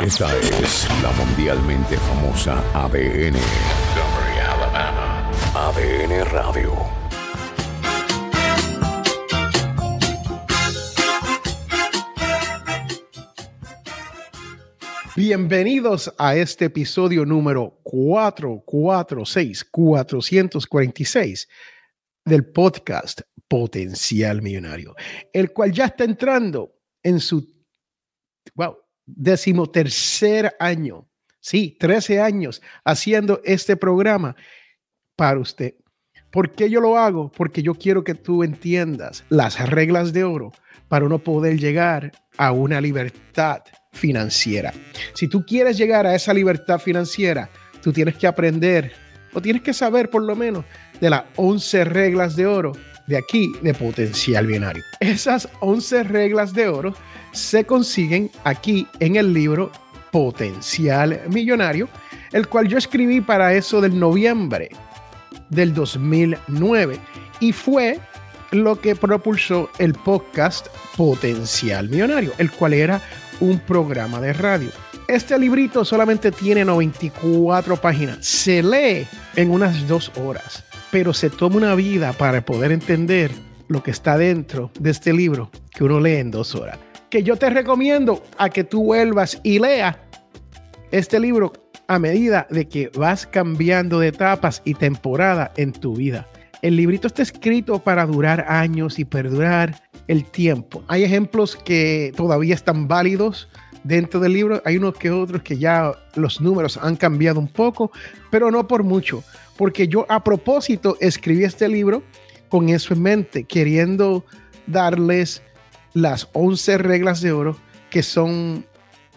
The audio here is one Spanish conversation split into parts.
Esta es la mundialmente famosa ADN. Montgomery, Alabama. ADN Radio. Bienvenidos a este episodio número 446, 446 del podcast Potencial Millonario, el cual ya está entrando en su, decimotercer año. Sí, 13 años haciendo este programa para usted. ¿Por qué yo lo hago? Porque yo quiero que tú entiendas las reglas de oro para uno poder llegar a una libertad financiera. Si tú quieres llegar a esa libertad financiera, tú tienes que aprender o tienes que saber por lo menos de las 11 reglas de oro de aquí de potencial binario. Esas 11 reglas de oro se consiguen aquí en el libro Potencial Millonario, el cual yo escribí para eso del noviembre del 2009 y fue lo que propulsó el podcast Potencial Millonario, el cual era un programa de radio. Este librito solamente tiene 94 páginas. Se lee en unas dos horas, pero se toma una vida para poder entender lo que está dentro de este libro que uno lee en dos horas que yo te recomiendo a que tú vuelvas y leas este libro a medida de que vas cambiando de etapas y temporada en tu vida. El librito está escrito para durar años y perdurar el tiempo. Hay ejemplos que todavía están válidos dentro del libro. Hay unos que otros que ya los números han cambiado un poco, pero no por mucho. Porque yo a propósito escribí este libro con eso en mente, queriendo darles las 11 reglas de oro que son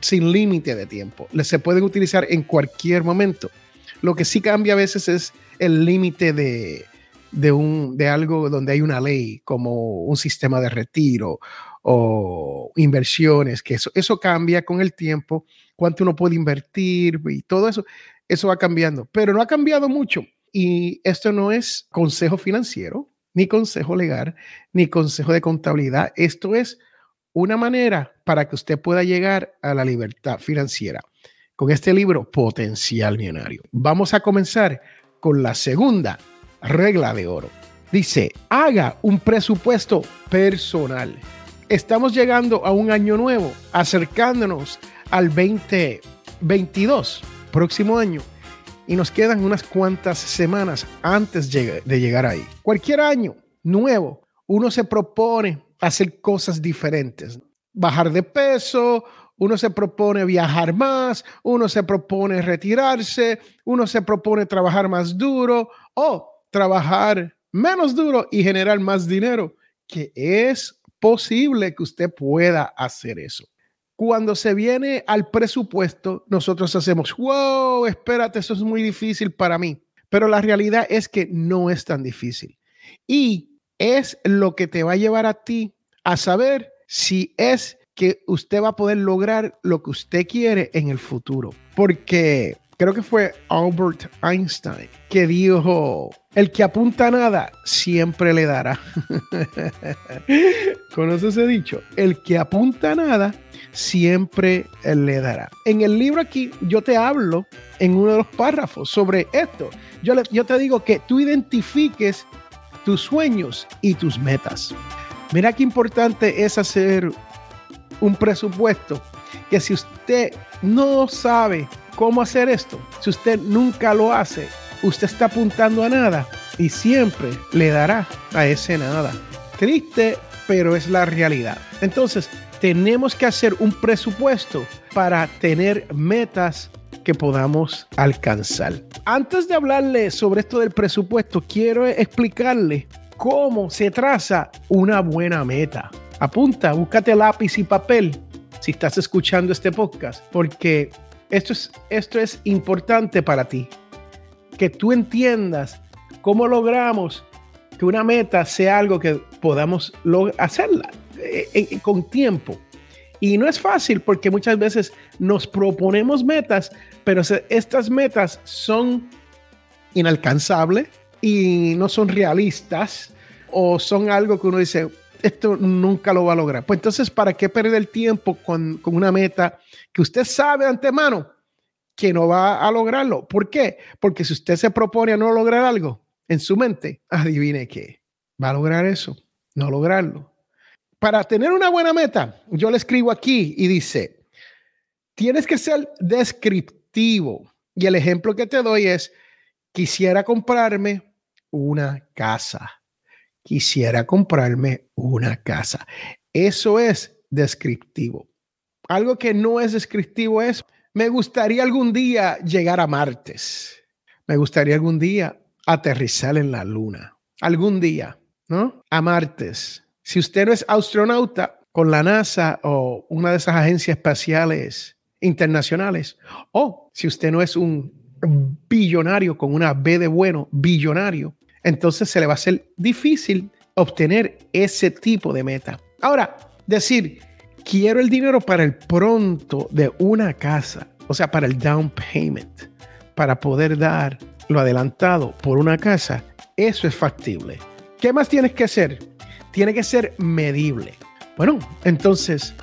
sin límite de tiempo. Se pueden utilizar en cualquier momento. Lo que sí cambia a veces es el límite de, de, un, de algo donde hay una ley, como un sistema de retiro o inversiones, que eso, eso cambia con el tiempo, cuánto uno puede invertir y todo eso, eso va cambiando, pero no ha cambiado mucho. Y esto no es consejo financiero, ni consejo legal, ni consejo de contabilidad. Esto es una manera para que usted pueda llegar a la libertad financiera con este libro Potencial Millonario. Vamos a comenzar con la segunda regla de oro. Dice, haga un presupuesto personal. Estamos llegando a un año nuevo, acercándonos al 2022, próximo año y nos quedan unas cuantas semanas antes de llegar ahí. Cualquier año nuevo, uno se propone hacer cosas diferentes, bajar de peso, uno se propone viajar más, uno se propone retirarse, uno se propone trabajar más duro o trabajar menos duro y generar más dinero, que es posible que usted pueda hacer eso cuando se viene al presupuesto, nosotros hacemos, wow, espérate, eso es muy difícil para mí. Pero la realidad es que no es tan difícil. Y es lo que te va a llevar a ti a saber si es que usted va a poder lograr lo que usted quiere en el futuro. Porque creo que fue Albert Einstein que dijo, el que apunta a nada siempre le dará. ¿Conoces ese dicho? El que apunta a nada siempre le dará. En el libro aquí yo te hablo en uno de los párrafos sobre esto. Yo, yo te digo que tú identifiques tus sueños y tus metas. Mira qué importante es hacer un presupuesto, que si usted no sabe cómo hacer esto, si usted nunca lo hace, usted está apuntando a nada y siempre le dará a ese nada. Triste, pero es la realidad. Entonces, tenemos que hacer un presupuesto para tener metas que podamos alcanzar. Antes de hablarle sobre esto del presupuesto, quiero explicarle cómo se traza una buena meta. Apunta, búscate lápiz y papel si estás escuchando este podcast, porque esto es, esto es importante para ti. Que tú entiendas cómo logramos que una meta sea algo que podamos hacerla. Eh, con tiempo. Y no es fácil porque muchas veces nos proponemos metas, pero estas metas son inalcanzables y no son realistas o son algo que uno dice, esto nunca lo va a lograr. Pues entonces, ¿para qué perder el tiempo con, con una meta que usted sabe antemano que no va a lograrlo? ¿Por qué? Porque si usted se propone a no lograr algo en su mente, adivine qué, va a lograr eso, no lograrlo. Para tener una buena meta, yo le escribo aquí y dice, tienes que ser descriptivo. Y el ejemplo que te doy es, quisiera comprarme una casa. Quisiera comprarme una casa. Eso es descriptivo. Algo que no es descriptivo es, me gustaría algún día llegar a Martes. Me gustaría algún día aterrizar en la luna. Algún día, ¿no? A Martes. Si usted no es astronauta con la NASA o una de esas agencias espaciales internacionales, o si usted no es un billonario con una B de bueno, billonario, entonces se le va a ser difícil obtener ese tipo de meta. Ahora, decir, quiero el dinero para el pronto de una casa, o sea, para el down payment, para poder dar lo adelantado por una casa, eso es factible. ¿Qué más tienes que hacer? Tiene que ser medible. Bueno, entonces,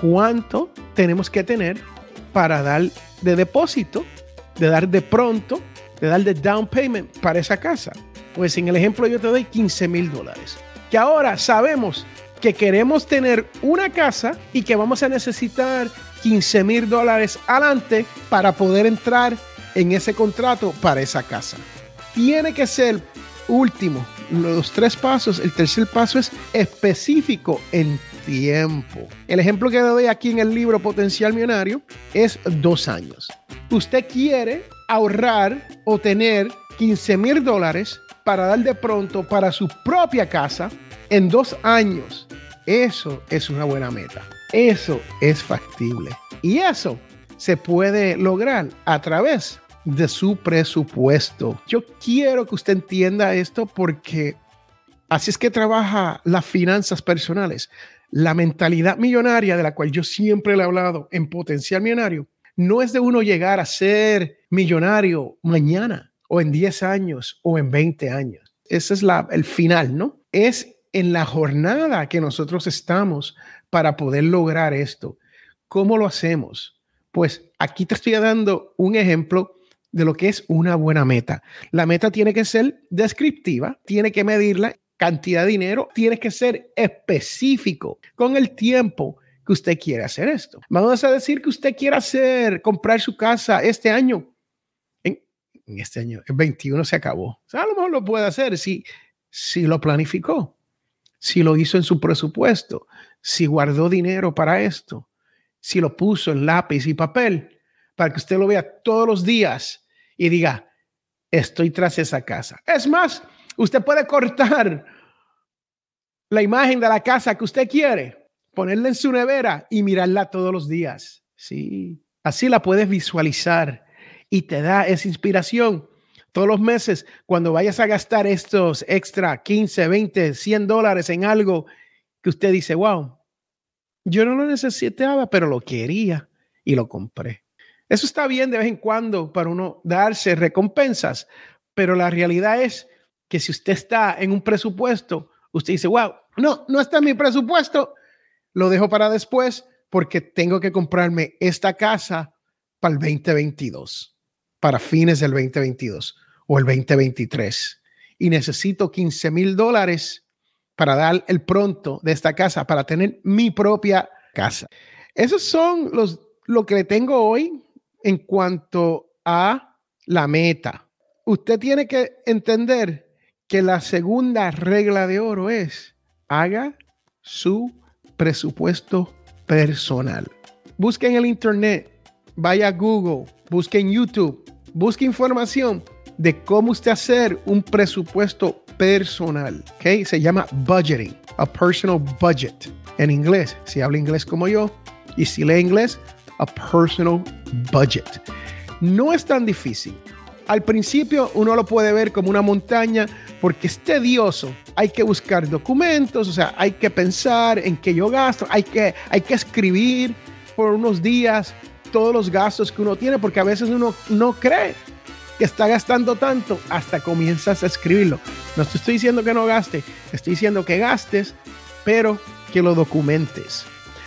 ¿cuánto tenemos que tener para dar de depósito, de dar de pronto, de dar de down payment para esa casa? Pues en el ejemplo yo te doy 15 mil dólares. Que ahora sabemos que queremos tener una casa y que vamos a necesitar 15 mil dólares adelante para poder entrar en ese contrato para esa casa. Tiene que ser último, los tres pasos, el tercer paso es específico en tiempo. El ejemplo que doy aquí en el libro Potencial Millonario es dos años. Usted quiere ahorrar o tener 15 mil dólares para dar de pronto para su propia casa en dos años. Eso es una buena meta. Eso es factible. Y eso se puede lograr a través de su presupuesto. Yo quiero que usted entienda esto porque así es que trabaja las finanzas personales. La mentalidad millonaria de la cual yo siempre le he hablado en potencial millonario no es de uno llegar a ser millonario mañana o en 10 años o en 20 años. Ese es la, el final, ¿no? Es en la jornada que nosotros estamos para poder lograr esto. ¿Cómo lo hacemos? Pues aquí te estoy dando un ejemplo de lo que es una buena meta. La meta tiene que ser descriptiva, tiene que medir la cantidad de dinero, tiene que ser específico con el tiempo que usted quiere hacer esto. Vamos a decir que usted quiere hacer, comprar su casa este año. En, este año, el 21 se acabó. O a lo mejor lo puede hacer si, si lo planificó, si lo hizo en su presupuesto, si guardó dinero para esto, si lo puso en lápiz y papel para que usted lo vea todos los días y diga, estoy tras esa casa. Es más, usted puede cortar la imagen de la casa que usted quiere, ponerla en su nevera y mirarla todos los días. Sí, así la puedes visualizar y te da esa inspiración todos los meses cuando vayas a gastar estos extra 15, 20, 100 dólares en algo que usted dice, wow, yo no lo necesitaba, pero lo quería y lo compré. Eso está bien de vez en cuando para uno darse recompensas, pero la realidad es que si usted está en un presupuesto, usted dice, wow, no, no está en mi presupuesto, lo dejo para después porque tengo que comprarme esta casa para el 2022, para fines del 2022 o el 2023. Y necesito 15 mil dólares para dar el pronto de esta casa, para tener mi propia casa. Esos son los, lo que le tengo hoy en cuanto a la meta. Usted tiene que entender que la segunda regla de oro es haga su presupuesto personal. Busque en el internet, vaya a Google, busque en YouTube, busque información de cómo usted hacer un presupuesto personal. ¿okay? Se llama budgeting, a personal budget. En inglés, si habla inglés como yo y si lee inglés, a personal budget. No es tan difícil. Al principio uno lo puede ver como una montaña porque es tedioso. Hay que buscar documentos, o sea, hay que pensar en qué yo gasto, hay que, hay que escribir por unos días todos los gastos que uno tiene porque a veces uno no cree que está gastando tanto hasta comienzas a escribirlo. No te estoy diciendo que no gaste, estoy diciendo que gastes pero que lo documentes.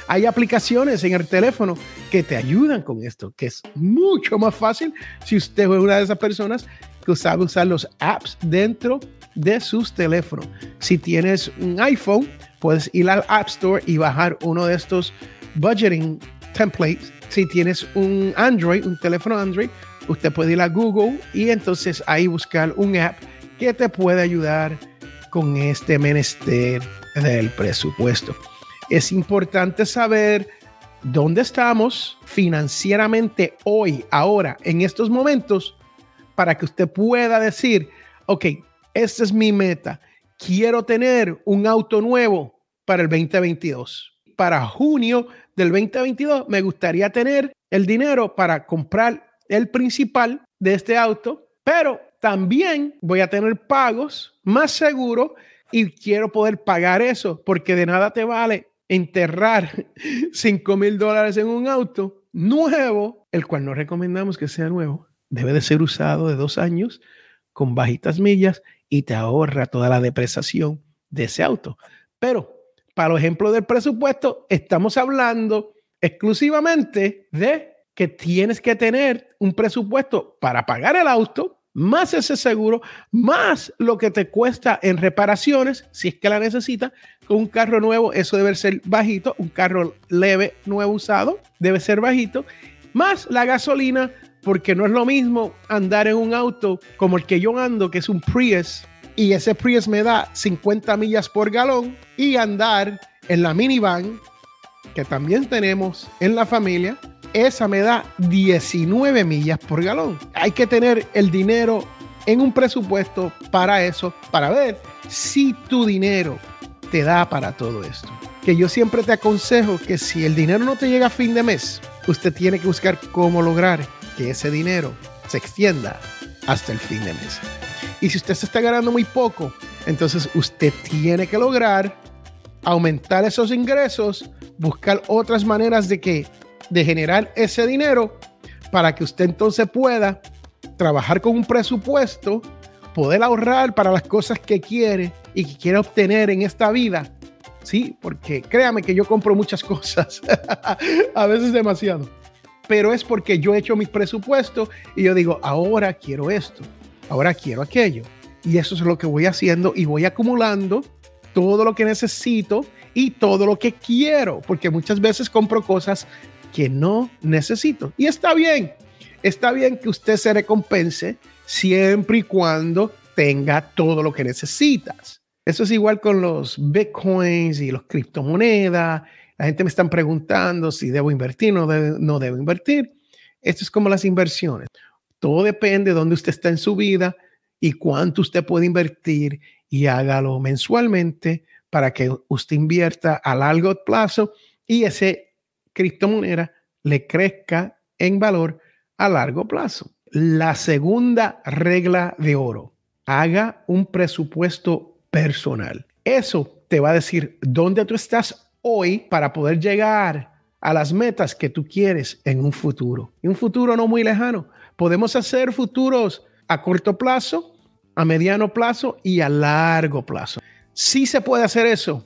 Hay aplicaciones en el teléfono que te ayudan con esto, que es mucho más fácil si usted es una de esas personas que sabe usar los apps dentro de sus teléfonos. Si tienes un iPhone, puedes ir al App Store y bajar uno de estos budgeting templates. Si tienes un Android, un teléfono Android, usted puede ir a Google y entonces ahí buscar un app que te puede ayudar con este menester del presupuesto. Es importante saber dónde estamos financieramente hoy, ahora, en estos momentos, para que usted pueda decir, ok, esta es mi meta. Quiero tener un auto nuevo para el 2022. Para junio del 2022 me gustaría tener el dinero para comprar el principal de este auto, pero también voy a tener pagos más seguros y quiero poder pagar eso porque de nada te vale enterrar 5 mil dólares en un auto nuevo, el cual no recomendamos que sea nuevo. Debe de ser usado de dos años con bajitas millas y te ahorra toda la depreciación de ese auto. Pero para los ejemplos del presupuesto, estamos hablando exclusivamente de que tienes que tener un presupuesto para pagar el auto, más ese seguro, más lo que te cuesta en reparaciones, si es que la necesitas. Con un carro nuevo, eso debe ser bajito. Un carro leve, nuevo usado, debe ser bajito. Más la gasolina, porque no es lo mismo andar en un auto como el que yo ando, que es un Prius, y ese Prius me da 50 millas por galón, y andar en la minivan, que también tenemos en la familia, esa me da 19 millas por galón. Hay que tener el dinero en un presupuesto para eso, para ver si tu dinero te da para todo esto. Que yo siempre te aconsejo que si el dinero no te llega a fin de mes, usted tiene que buscar cómo lograr que ese dinero se extienda hasta el fin de mes. Y si usted se está ganando muy poco, entonces usted tiene que lograr aumentar esos ingresos, buscar otras maneras de que de generar ese dinero para que usted entonces pueda trabajar con un presupuesto, poder ahorrar para las cosas que quiere y que quiere obtener en esta vida. Sí, porque créame que yo compro muchas cosas, a veces demasiado, pero es porque yo he hecho mi presupuesto y yo digo, ahora quiero esto, ahora quiero aquello. Y eso es lo que voy haciendo y voy acumulando todo lo que necesito y todo lo que quiero, porque muchas veces compro cosas que no necesito. Y está bien, está bien que usted se recompense siempre y cuando tenga todo lo que necesitas. Eso es igual con los bitcoins y los criptomonedas. La gente me están preguntando si debo invertir o no, no debo invertir. Esto es como las inversiones. Todo depende de dónde usted está en su vida y cuánto usted puede invertir y hágalo mensualmente para que usted invierta a largo plazo y ese criptomoneda le crezca en valor a largo plazo. La segunda regla de oro, haga un presupuesto personal. Eso te va a decir dónde tú estás hoy para poder llegar a las metas que tú quieres en un futuro. En un futuro no muy lejano. Podemos hacer futuros a corto plazo, a mediano plazo y a largo plazo. Si se puede hacer eso.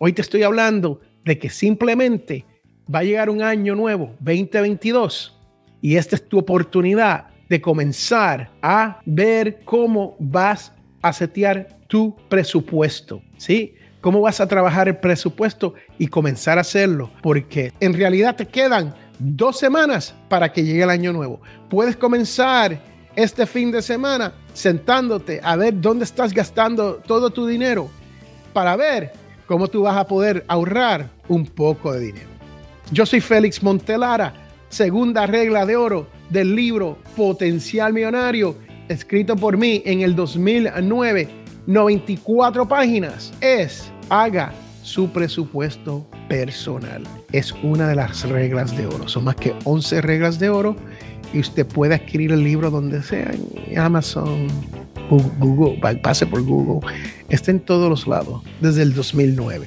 Hoy te estoy hablando de que simplemente va a llegar un año nuevo, 2022, y esta es tu oportunidad de comenzar a ver cómo vas a setear tu presupuesto, ¿sí? ¿Cómo vas a trabajar el presupuesto y comenzar a hacerlo? Porque en realidad te quedan dos semanas para que llegue el año nuevo. Puedes comenzar este fin de semana sentándote a ver dónde estás gastando todo tu dinero para ver cómo tú vas a poder ahorrar un poco de dinero. Yo soy Félix Montelara, segunda regla de oro del libro Potencial Millonario, escrito por mí en el 2009, 94 páginas, es haga su presupuesto personal. Es una de las reglas de oro. Son más que 11 reglas de oro y usted puede adquirir el libro donde sea, en Amazon, Google, pase por Google. Está en todos los lados desde el 2009.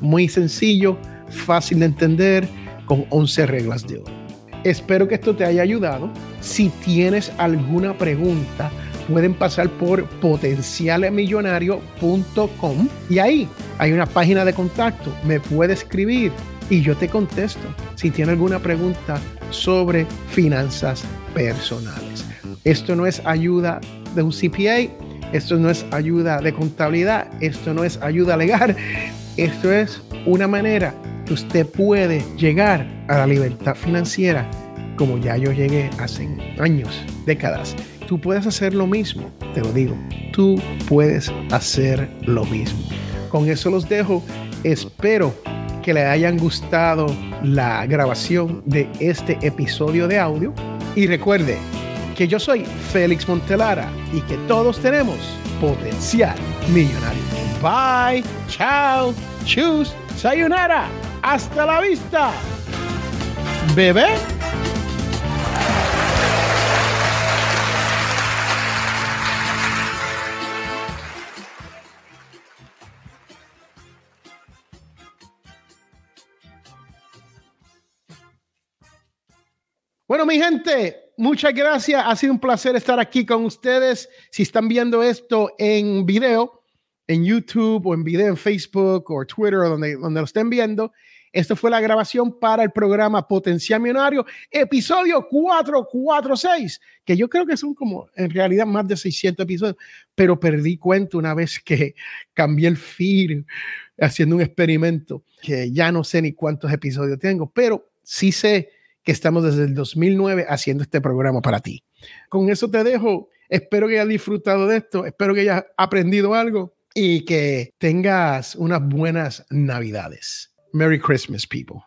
Muy sencillo fácil de entender, con 11 reglas de oro. Espero que esto te haya ayudado. Si tienes alguna pregunta, pueden pasar por potencialmillonario.com y ahí hay una página de contacto. Me puede escribir y yo te contesto si tiene alguna pregunta sobre finanzas personales. Esto no es ayuda de un CPA, esto no es ayuda de contabilidad, esto no es ayuda legal, esto es una manera que usted puede llegar a la libertad financiera como ya yo llegué hace años, décadas. Tú puedes hacer lo mismo, te lo digo, tú puedes hacer lo mismo. Con eso los dejo, espero que le hayan gustado la grabación de este episodio de audio. Y recuerde que yo soy Félix Montelara y que todos tenemos potencial millonario. Bye, chao, chus, sayonara, hasta la vista, bebé. Bueno, mi gente, muchas gracias. Ha sido un placer estar aquí con ustedes. Si están viendo esto en video, en YouTube o en video en Facebook o Twitter o donde, donde lo estén viendo, esto fue la grabación para el programa Potencial Millonario, episodio 446, que yo creo que son como en realidad más de 600 episodios, pero perdí cuenta una vez que cambié el feed haciendo un experimento, que ya no sé ni cuántos episodios tengo, pero sí sé que estamos desde el 2009 haciendo este programa para ti. Con eso te dejo. Espero que hayas disfrutado de esto. Espero que hayas aprendido algo y que tengas unas buenas navidades. Merry Christmas, people.